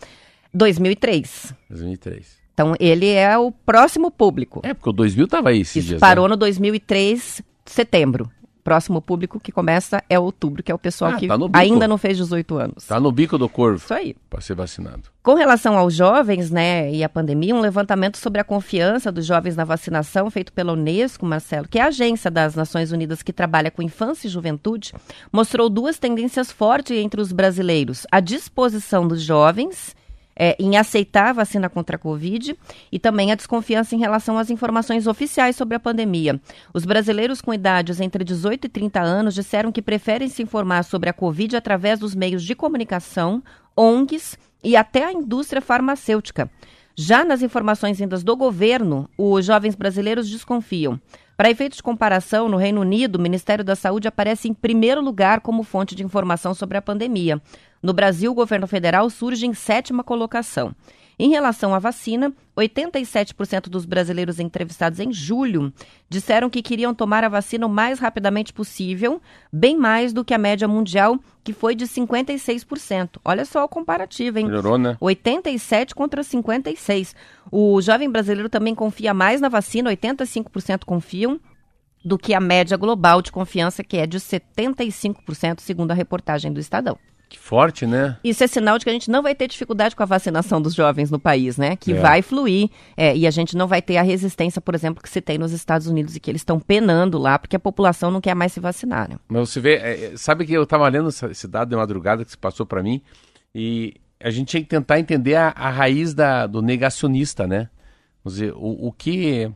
2003. 2003. Então, ele é o próximo público. É, porque o 2000 estava aí esses Isso dias. parou né? no 2003, setembro. Próximo público que começa é outubro, que é o pessoal ah, que tá ainda não fez 18 anos. Está no bico do corvo. Isso aí. Para ser vacinado. Com relação aos jovens, né, e a pandemia, um levantamento sobre a confiança dos jovens na vacinação feito pela Unesco, Marcelo, que é a agência das Nações Unidas que trabalha com infância e juventude, mostrou duas tendências fortes entre os brasileiros: a disposição dos jovens é, em aceitar a vacina contra a Covid e também a desconfiança em relação às informações oficiais sobre a pandemia. Os brasileiros com idades entre 18 e 30 anos disseram que preferem se informar sobre a Covid através dos meios de comunicação, ONGs e até a indústria farmacêutica. Já nas informações vindas do governo, os jovens brasileiros desconfiam. Para efeitos de comparação, no Reino Unido, o Ministério da Saúde aparece em primeiro lugar como fonte de informação sobre a pandemia. No Brasil, o governo federal surge em sétima colocação. Em relação à vacina, 87% dos brasileiros entrevistados em julho disseram que queriam tomar a vacina o mais rapidamente possível, bem mais do que a média mundial, que foi de 56%. Olha só o comparativo, hein? Melhorou, né? 87 contra 56. O jovem brasileiro também confia mais na vacina, 85% confiam, do que a média global de confiança, que é de 75%, segundo a reportagem do Estadão. Que forte, né? Isso é sinal de que a gente não vai ter dificuldade com a vacinação dos jovens no país, né? Que é. vai fluir é, e a gente não vai ter a resistência, por exemplo, que se tem nos Estados Unidos e que eles estão penando lá porque a população não quer mais se vacinar. Né? Mas você vê, é, sabe que eu estava lendo esse dado de madrugada que se passou para mim e a gente tinha que tentar entender a, a raiz da, do negacionista, né? Vamos dizer, o, o que.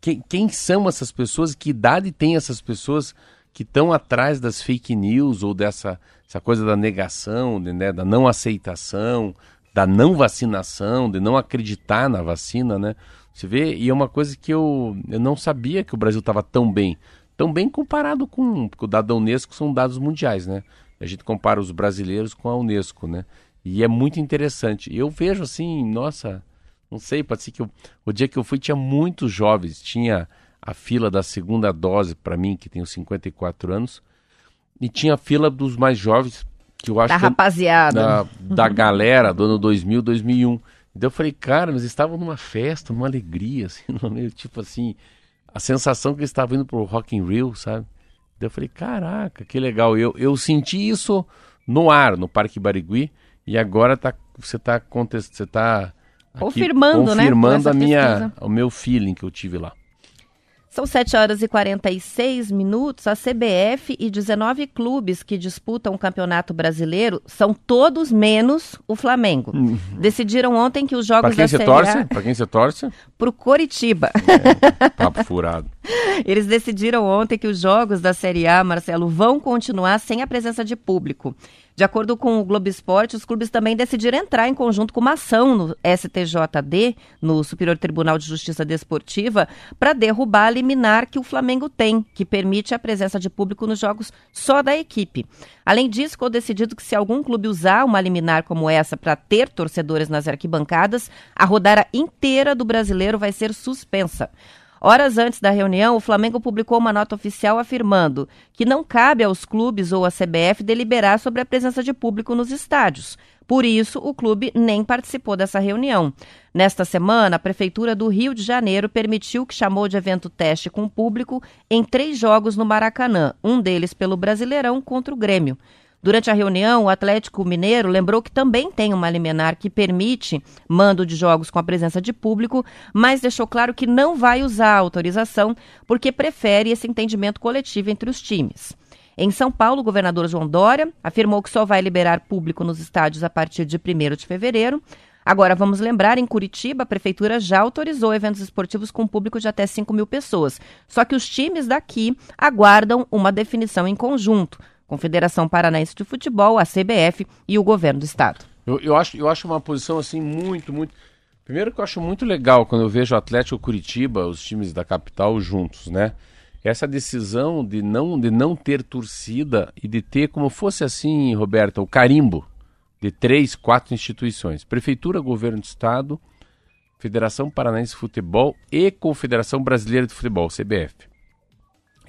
Quem, quem são essas pessoas? Que idade tem essas pessoas que estão atrás das fake news ou dessa essa coisa da negação, de, né, da não aceitação, da não vacinação, de não acreditar na vacina, né? Você vê, e é uma coisa que eu, eu não sabia que o Brasil estava tão bem. Tão bem comparado com, com o dado da Unesco, são dados mundiais, né? A gente compara os brasileiros com a Unesco, né? E é muito interessante. Eu vejo assim, nossa, não sei, ser que eu, o dia que eu fui tinha muitos jovens, tinha a fila da segunda dose para mim, que tenho 54 anos, e tinha a fila dos mais jovens, que eu acho da que rapaziada. Da, da galera do ano 2000, 2001. Então eu falei, cara, eles estavam numa festa, numa alegria, assim, tipo assim, a sensação que eles estavam indo pro Rock in Rio, sabe? Então eu falei, caraca, que legal. Eu, eu senti isso no ar, no Parque Barigui, e agora tá, você está você tá confirmando, confirmando né? a minha, o meu feeling que eu tive lá. São 7 horas e 46 minutos. A CBF e 19 clubes que disputam o Campeonato Brasileiro são todos menos o Flamengo. Uhum. Decidiram ontem que os jogos pra quem da você Série torce? A... Para quem você torce? Pro Coritiba. É, papo furado. Eles decidiram ontem que os jogos da Série A, Marcelo, vão continuar sem a presença de público. De acordo com o Globo Esporte, os clubes também decidiram entrar em conjunto com uma ação no STJD, no Superior Tribunal de Justiça Desportiva, para derrubar a liminar que o Flamengo tem, que permite a presença de público nos jogos só da equipe. Além disso, ficou decidido que se algum clube usar uma liminar como essa para ter torcedores nas arquibancadas, a rodada inteira do brasileiro vai ser suspensa. Horas antes da reunião, o Flamengo publicou uma nota oficial afirmando que não cabe aos clubes ou à CBF deliberar sobre a presença de público nos estádios. Por isso, o clube nem participou dessa reunião. Nesta semana, a Prefeitura do Rio de Janeiro permitiu que chamou de evento teste com público em três jogos no Maracanã, um deles pelo Brasileirão contra o Grêmio. Durante a reunião, o Atlético Mineiro lembrou que também tem uma liminar que permite mando de jogos com a presença de público, mas deixou claro que não vai usar a autorização porque prefere esse entendimento coletivo entre os times. Em São Paulo, o governador João Dória afirmou que só vai liberar público nos estádios a partir de 1 de fevereiro. Agora, vamos lembrar, em Curitiba, a prefeitura já autorizou eventos esportivos com público de até 5 mil pessoas. Só que os times daqui aguardam uma definição em conjunto. Confederação Paranaense de Futebol, a CBF e o governo do estado. Eu, eu, acho, eu acho uma posição assim muito, muito. Primeiro que eu acho muito legal quando eu vejo o Atlético Curitiba, os times da capital juntos, né? Essa decisão de não, de não ter torcida e de ter como fosse assim, Roberta, o carimbo de três, quatro instituições: Prefeitura, Governo do Estado, Federação Paranaense de Futebol e Confederação Brasileira de Futebol, CBF.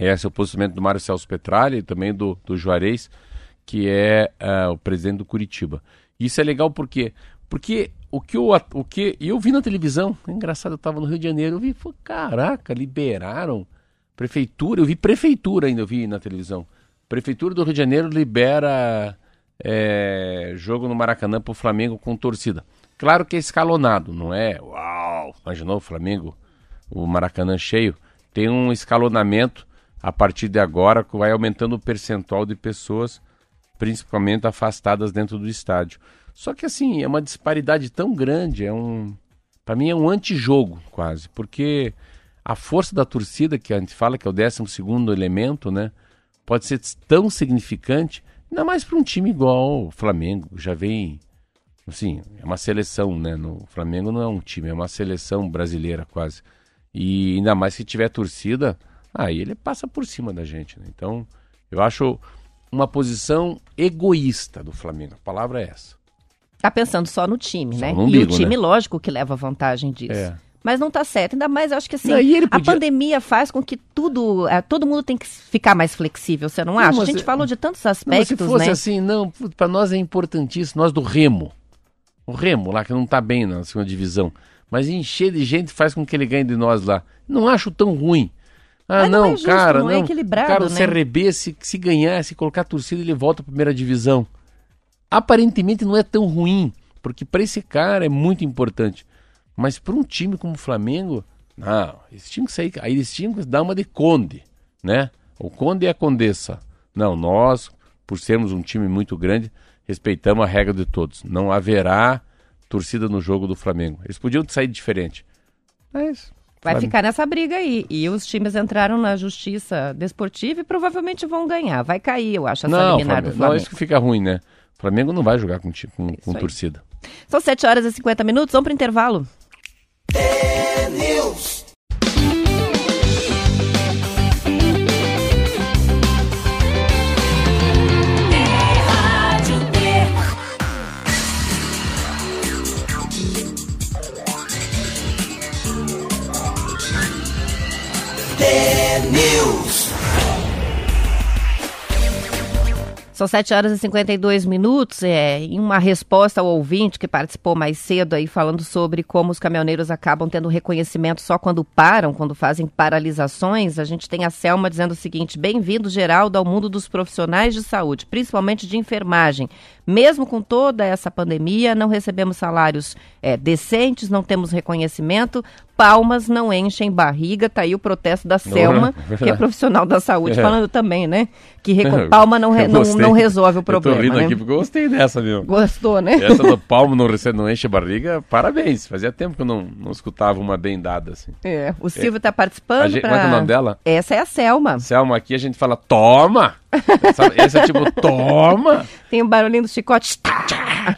Esse é o posicionamento do Mário Celso Petralha e também do, do Juarez, que é uh, o presidente do Curitiba. Isso é legal porque porque o que eu, o que eu vi na televisão, é engraçado, eu estava no Rio de Janeiro, eu vi, foi, caraca, liberaram prefeitura, eu vi prefeitura ainda, eu vi na televisão. Prefeitura do Rio de Janeiro libera é, jogo no Maracanã para o Flamengo com torcida. Claro que é escalonado, não é? Uau! Imaginou o Flamengo, o Maracanã cheio? Tem um escalonamento a partir de agora vai aumentando o percentual de pessoas, principalmente afastadas dentro do estádio. Só que assim, é uma disparidade tão grande, é um para mim é um antijogo quase, porque a força da torcida que a gente fala que é o 12 segundo elemento, né, pode ser tão significante, ainda mais para um time igual o Flamengo, já vem assim, é uma seleção, né? No Flamengo não é um time, é uma seleção brasileira quase. E ainda mais se tiver torcida, aí ele passa por cima da gente. Né? Então, eu acho uma posição egoísta do Flamengo. A palavra é essa. Tá pensando só no time, só né? No umbigo, e o time, né? lógico, que leva vantagem disso. É. Mas não está certo. Ainda mais, eu acho que assim, não, podia... a pandemia faz com que tudo. É, todo mundo tem que ficar mais flexível, você não, não acha? A gente é... falou de tantos aspectos. Não, se fosse né? assim, não, para nós é importantíssimo, nós do Remo. O Remo, lá que não está bem na segunda divisão. Mas encher de gente faz com que ele ganhe de nós lá. Não acho tão ruim. Ah, não, não é justo, cara, não, é equilibrado, cara, o né? CRB, se, se ganhar, se colocar a torcida, ele volta à primeira divisão. Aparentemente não é tão ruim, porque para esse cara é muito importante. Mas para um time como o Flamengo, não, eles tinham que sair, aí eles tinham que dar uma de conde, né? O conde e a condessa. Não, nós, por sermos um time muito grande, respeitamos a regra de todos. Não haverá torcida no jogo do Flamengo. Eles podiam sair diferente. Mas Vai ficar nessa briga aí. E os times entraram na justiça desportiva e provavelmente vão ganhar. Vai cair, eu acho, essa não, liminar do Flamengo. Não, isso que fica ruim, né? O Flamengo não vai jogar com, com, com torcida. São 7 horas e 50 minutos, vamos para o intervalo. São 7 horas e 52 minutos. É, em uma resposta ao ouvinte que participou mais cedo aí, falando sobre como os caminhoneiros acabam tendo reconhecimento só quando param, quando fazem paralisações, a gente tem a Selma dizendo o seguinte: bem-vindo, Geraldo, ao mundo dos profissionais de saúde, principalmente de enfermagem. Mesmo com toda essa pandemia, não recebemos salários é, decentes, não temos reconhecimento, palmas não enchem barriga, tá aí o protesto da Selma, que é profissional da saúde, é. falando também, né? Que palma não, re não, não, resolve o problema. Eu tô rindo né? aqui porque eu gostei dessa, viu? Gostou, né? Essa do palmo não, não enche barriga, parabéns. Fazia tempo que eu não, não escutava uma bem dada assim. É, o Silvio é. tá participando. Gente, pra... Qual é o nome dela? Essa é a Selma. Selma, aqui a gente fala toma! Essa, é tipo toma! Tem o um barulhinho do chicote.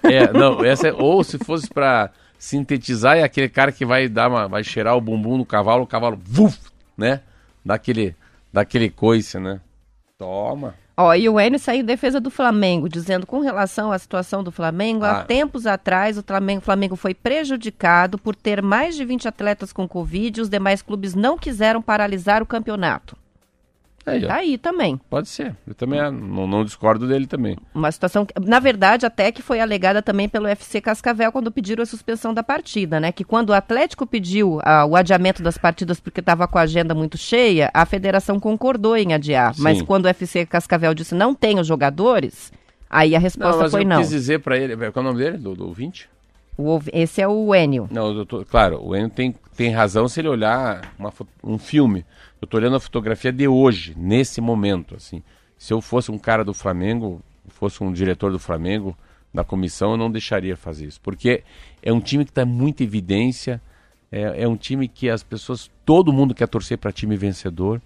É, não, essa é, ou se fosse pra sintetizar é aquele cara que vai dar uma, vai cheirar o bumbum no cavalo, o cavalo, vuf, né? Daquele, daquele coice, né? Toma. Ó, e o Enio saiu em defesa do Flamengo, dizendo com relação à situação do Flamengo, ah. há tempos atrás o Flamengo, o Flamengo foi prejudicado por ter mais de 20 atletas com Covid e os demais clubes não quiseram paralisar o campeonato. Aí, tá aí também. Pode ser. Eu também não, não, discordo dele também. Uma situação, que, na verdade, até que foi alegada também pelo FC Cascavel quando pediram a suspensão da partida, né? Que quando o Atlético pediu ah, o adiamento das partidas porque estava com a agenda muito cheia, a federação concordou em adiar. Sim. Mas quando o FC Cascavel disse não tem os jogadores, aí a resposta não, foi não. Eu quis dizer para ele, qual é o nome dele, do, do ouvinte? O, esse é o Enio. Não, tô, claro, o Enio tem, tem razão se ele olhar uma, um filme. Eu estou olhando a fotografia de hoje, nesse momento. assim. Se eu fosse um cara do Flamengo, fosse um diretor do Flamengo, da comissão, eu não deixaria fazer isso. Porque é um time que está muito evidência, é, é um time que as pessoas, todo mundo quer torcer para time vencedor.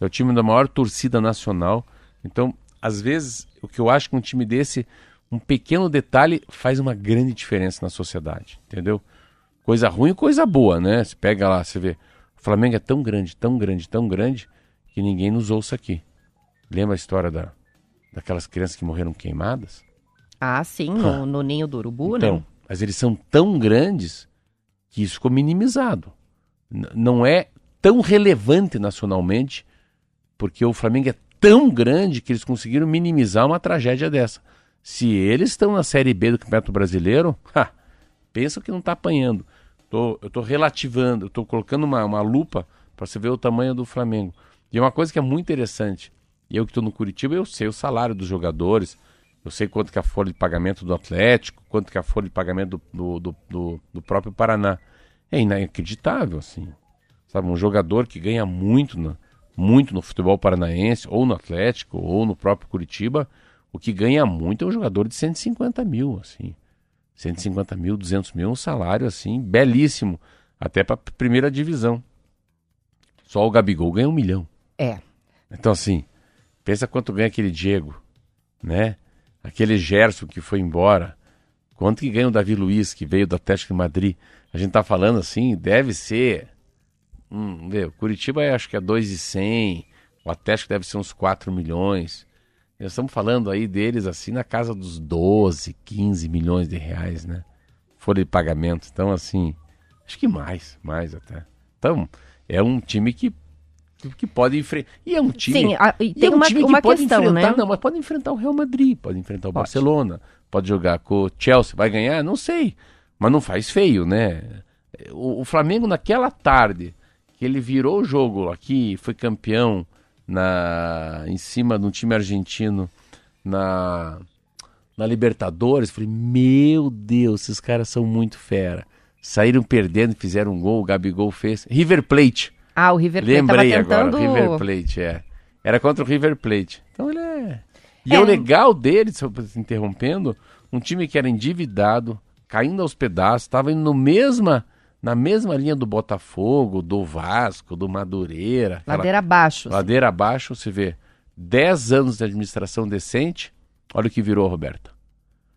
É o time da maior torcida nacional. Então, às vezes, o que eu acho que um time desse um pequeno detalhe faz uma grande diferença na sociedade, entendeu? Coisa ruim e coisa boa, né? Você pega lá, você vê, o Flamengo é tão grande, tão grande, tão grande, que ninguém nos ouça aqui. Lembra a história da, daquelas crianças que morreram queimadas? Ah, sim, no, no ninho do urubu, então, né? Mas eles são tão grandes que isso ficou minimizado. N não é tão relevante nacionalmente, porque o Flamengo é tão grande que eles conseguiram minimizar uma tragédia dessa. Se eles estão na Série B do Campeonato Brasileiro, ha, pensa que não está apanhando. Tô, eu estou relativando, estou colocando uma, uma lupa para você ver o tamanho do Flamengo. E é uma coisa que é muito interessante. Eu que estou no Curitiba, eu sei o salário dos jogadores, eu sei quanto que é a folha de pagamento do Atlético, quanto que é a folha de pagamento do, do, do, do próprio Paraná. É inacreditável, assim. Sabe, um jogador que ganha muito, muito no futebol paranaense, ou no Atlético, ou no próprio Curitiba, o que ganha muito é um jogador de 150 mil, assim. 150 mil, 200 mil, um salário, assim, belíssimo. Até para primeira divisão. Só o Gabigol ganha um milhão. É. Então, assim, pensa quanto ganha aquele Diego, né? Aquele Gerson que foi embora. Quanto que ganha o Davi Luiz, que veio do Atlético de Madrid? A gente tá falando assim, deve ser. Hum, ver, Curitiba acho que é 2,100. O Atlético deve ser uns 4 milhões. Nós estamos falando aí deles assim na casa dos 12, 15 milhões de reais, né? Folha de pagamento. Então, assim, acho que mais, mais até. Então, é um time que que pode enfrentar. E é um time. Sim, a, e tem é um uma, time uma pode questão, enfrentar, né? Não, mas pode enfrentar o Real Madrid, pode enfrentar o pode. Barcelona, pode jogar com o Chelsea. Vai ganhar? Não sei. Mas não faz feio, né? O, o Flamengo, naquela tarde, que ele virou o jogo aqui, foi campeão na em cima de um time argentino na, na Libertadores, falei, meu Deus, esses caras são muito fera. Saíram perdendo, fizeram um gol, o Gabigol fez. River Plate. Ah, o River Plate. Lembrei tentando... agora, River Plate, é. Era contra o River Plate. Então ele é. E é. o legal dele, se interrompendo, um time que era endividado, caindo aos pedaços, estava indo no mesma na mesma linha do Botafogo, do Vasco, do Madureira. Ladeira abaixo. Ladeira abaixo, você vê 10 anos de administração decente, olha o que virou, Roberto.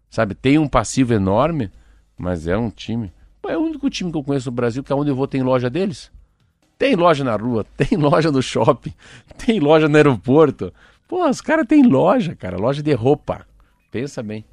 Sabe, tem um passivo enorme, mas é um time. É o único time que eu conheço no Brasil que aonde eu vou tem loja deles. Tem loja na rua, tem loja no shopping, tem loja no aeroporto. Pô, os caras têm loja, cara, loja de roupa. Pensa bem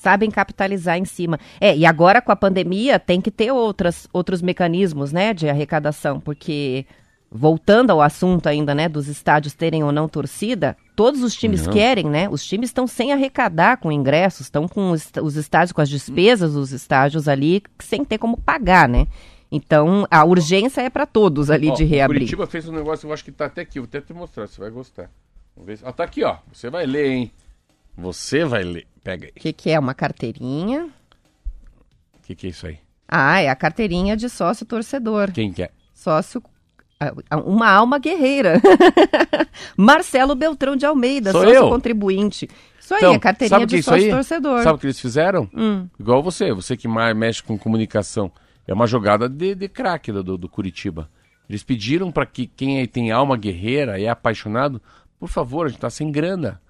sabem capitalizar em cima. É, e agora com a pandemia tem que ter outras, outros mecanismos, né, de arrecadação, porque voltando ao assunto ainda, né, dos estádios terem ou não torcida, todos os times não. querem, né? Os times estão sem arrecadar com ingressos, estão com os, os estádios com as despesas dos estádios ali sem ter como pagar, né? Então, a urgência é para todos ali ó, de reabrir. Curitiba fez um negócio, eu acho que tá até aqui, vou até te mostrar, você vai gostar. Vamos ver. Ah, tá aqui, ó. Você vai ler, hein? Você vai ler. Pega aí. O que, que é? Uma carteirinha? O que, que é isso aí? Ah, é a carteirinha de sócio torcedor. Quem que é? Sócio uma alma guerreira. Marcelo Beltrão de Almeida, Sou sócio eu. contribuinte. Isso aí, então, a carteirinha de é sócio torcedor. Sabe o que eles fizeram? Hum. Igual você, você que mais mexe com comunicação. É uma jogada de, de craque do, do Curitiba. Eles pediram para que quem tem alma guerreira, é apaixonado, por favor, a gente tá sem grana.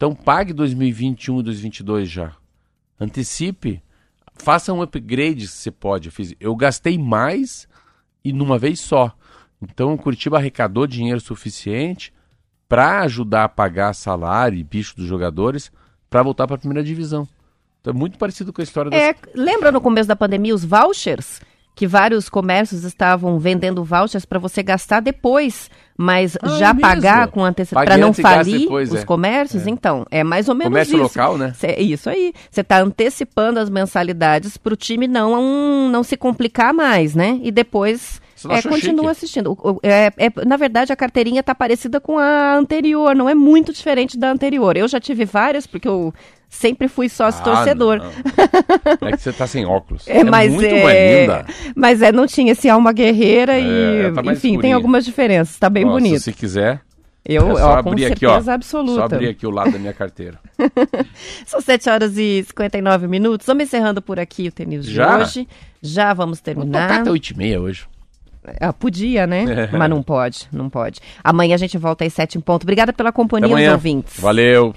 Então pague 2021 e 2022 já. Antecipe. Faça um upgrade se você pode. Eu, fiz, eu gastei mais e numa vez só. Então o Curitiba arrecadou dinheiro suficiente para ajudar a pagar salário e bicho dos jogadores para voltar para a primeira divisão. Então é muito parecido com a história é, Lembra no começo da pandemia os vouchers? Que vários comércios estavam vendendo vouchers para você gastar depois, mas ah, já é pagar com antecipação para não falir depois, os é. comércios. É. Então, é mais ou menos Comércio isso. local, né? Cê, isso aí. Você está antecipando as mensalidades para o time não, um, não se complicar mais, né? E depois é, continua chique. assistindo. É, é, na verdade, a carteirinha está parecida com a anterior, não é muito diferente da anterior. Eu já tive várias, porque eu sempre fui sócio ah, torcedor. É que você tá sem óculos. É, é mas muito é, linda. Mas é, não tinha esse alma guerreira é, e, tá enfim, escurinha. tem algumas diferenças. Tá bem Nossa, bonito. Se quiser. Eu, é ó, com certeza aqui, ó, absoluta. Só abrir aqui o lado da minha carteira. São 7 horas e 59 minutos. Vamos encerrando por aqui o tênis de hoje. Já vamos terminar. Vamos até 8 e meia hoje. Ah, podia, né? É. Mas não pode, não pode. Amanhã a gente volta às 7 em ponto. Obrigada pela companhia, os ouvintes. Valeu.